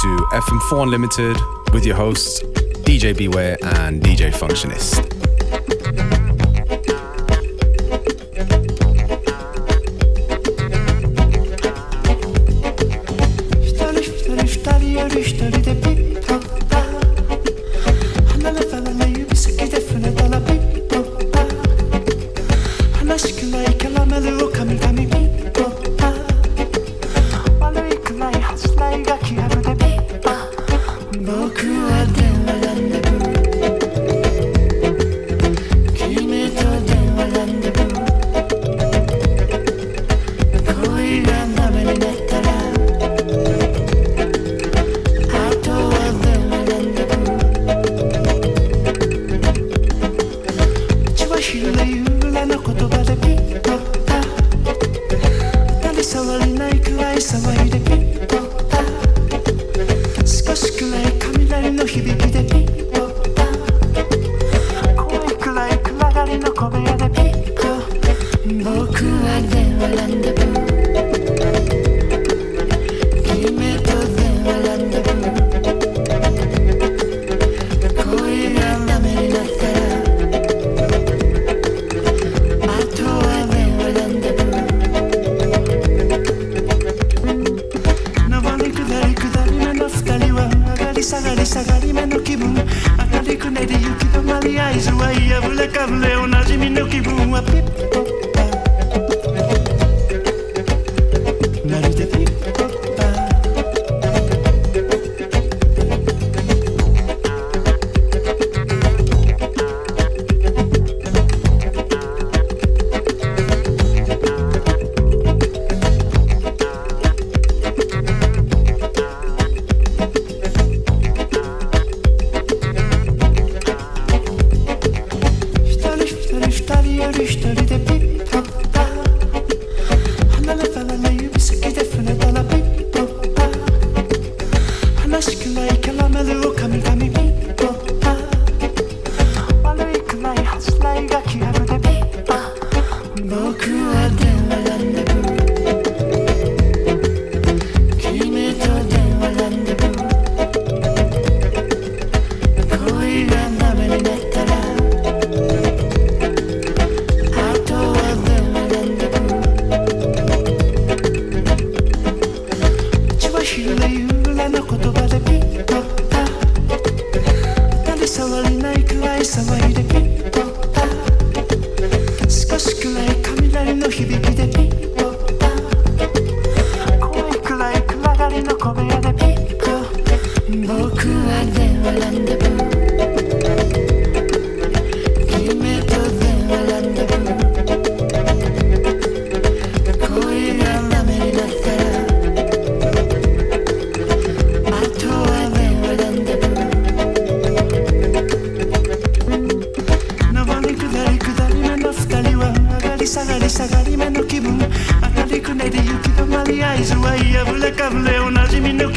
to FM4 Unlimited with your hosts, DJ Beware and DJ Functionist. cavleuna, diminuiu que voa.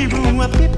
qui vous a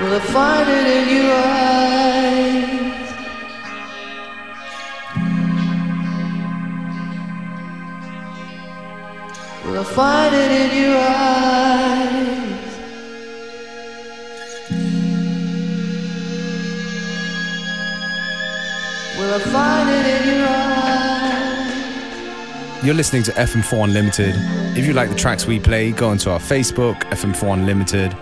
Will I find it in your eyes? Will I find it in your eyes? Will I find it in your eyes? You're listening to FM4 Unlimited. If you like the tracks we play, go onto our Facebook, FM4 Unlimited.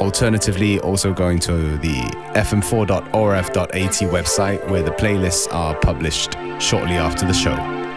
Alternatively, also going to the fm4.orf.at website where the playlists are published shortly after the show.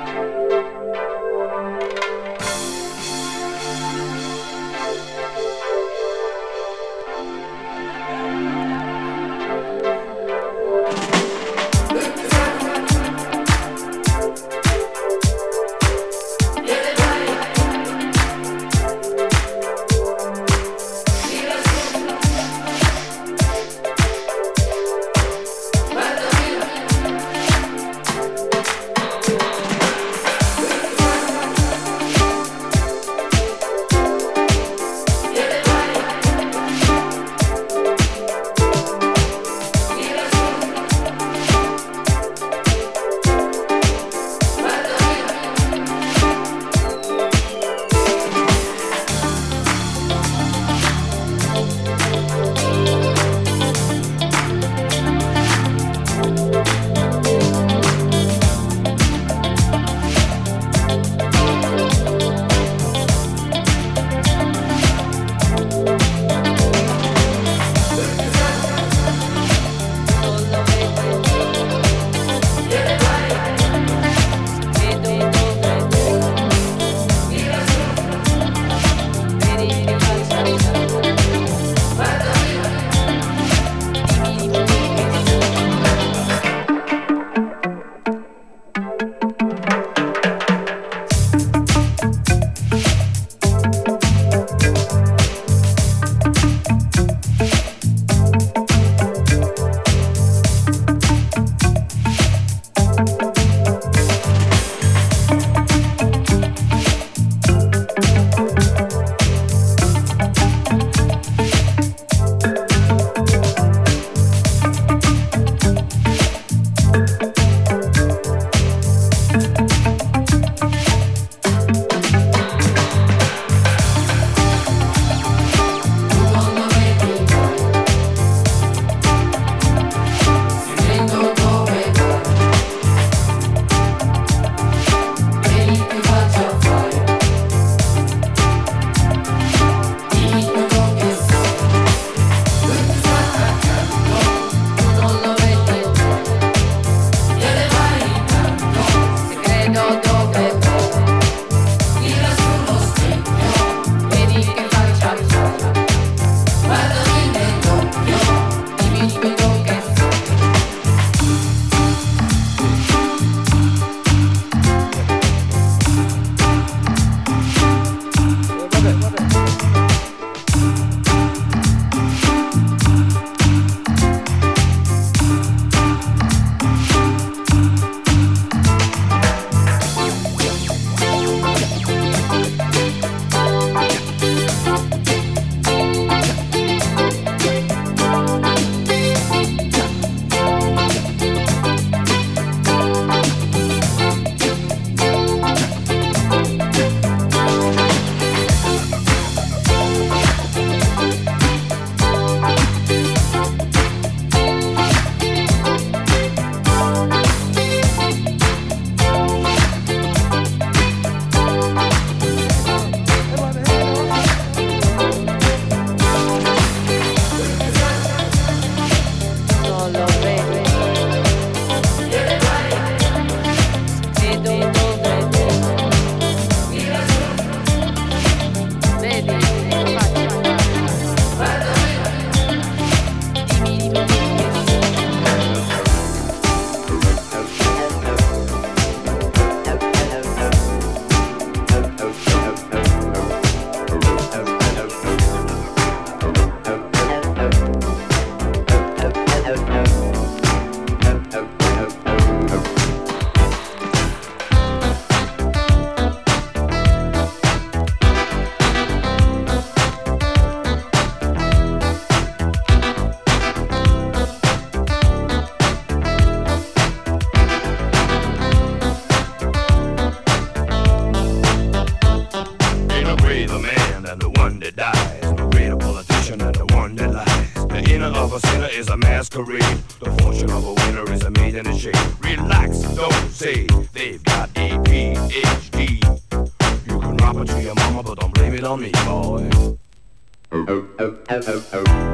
Is a masquerade. The fortune of a winner is a maid in the shade. Relax, don't say they've got ADHD. You can rap it to your mama, but don't blame it on me, boy. Let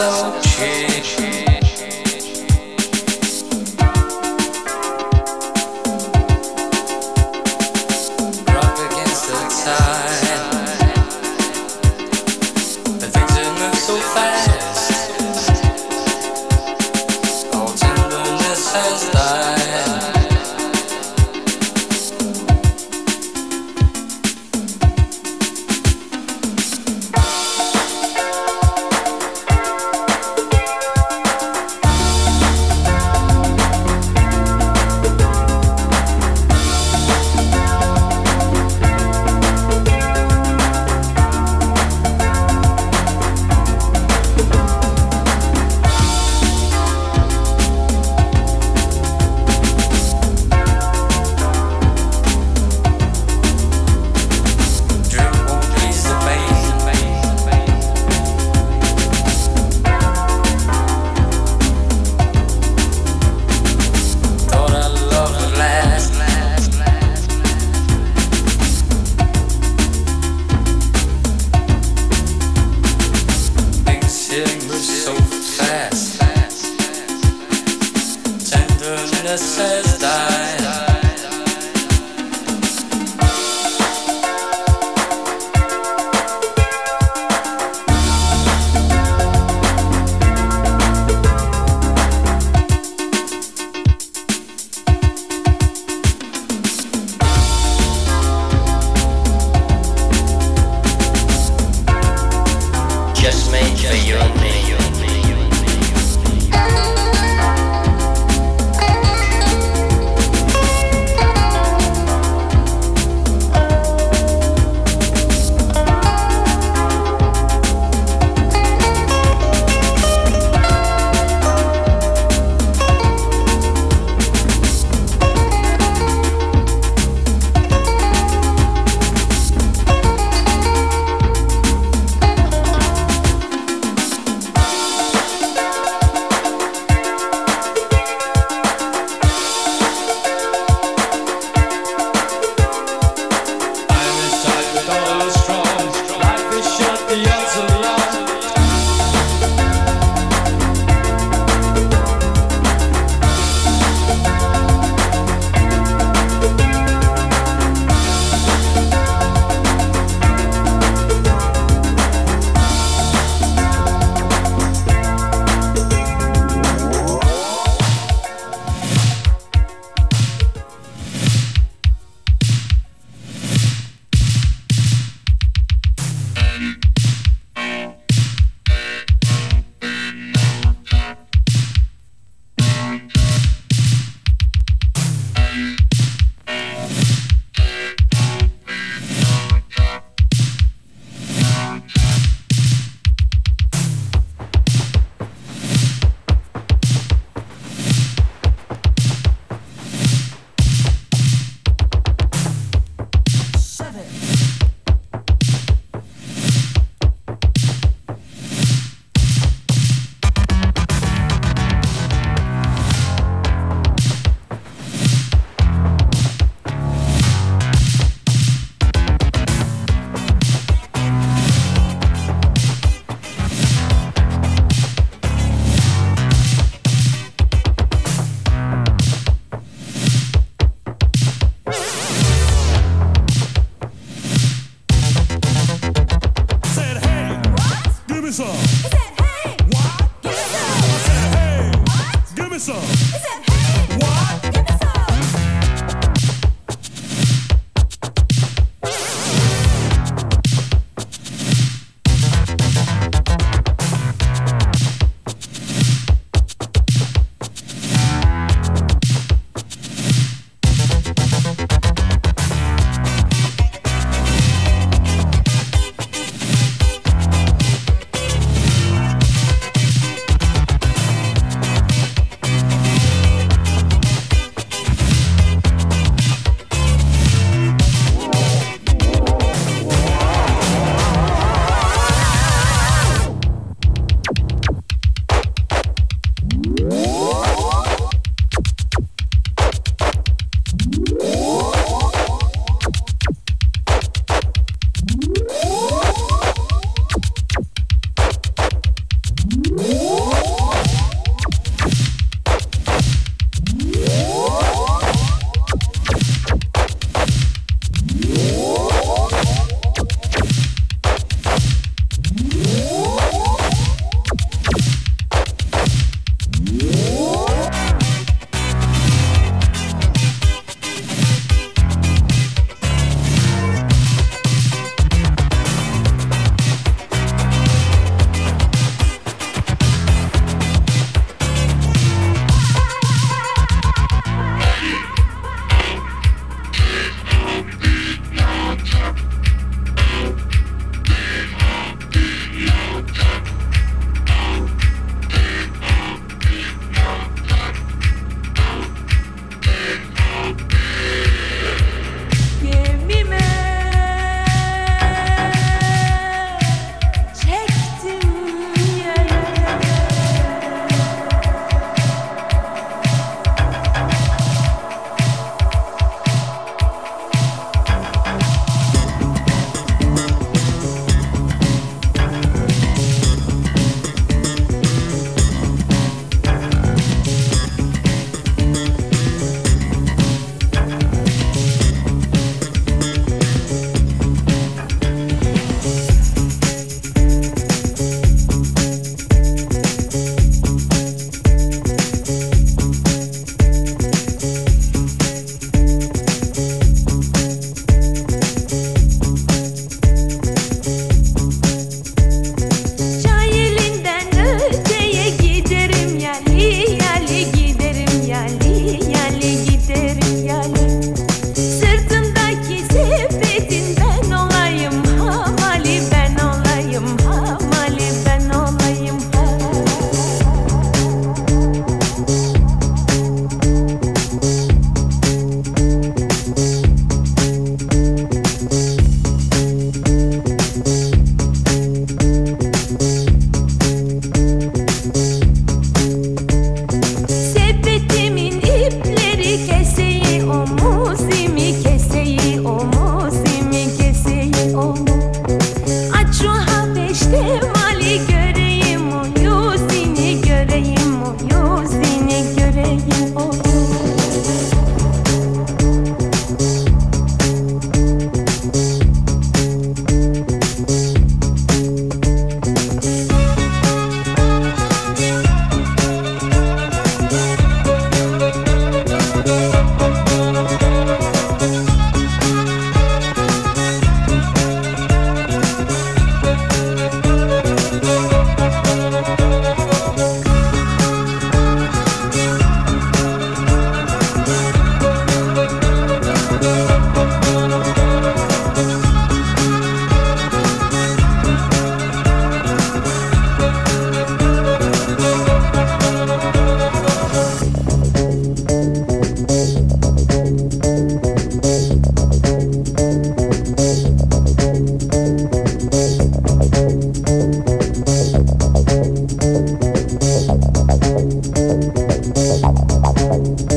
so cheap. you're a man.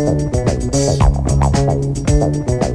Thank you.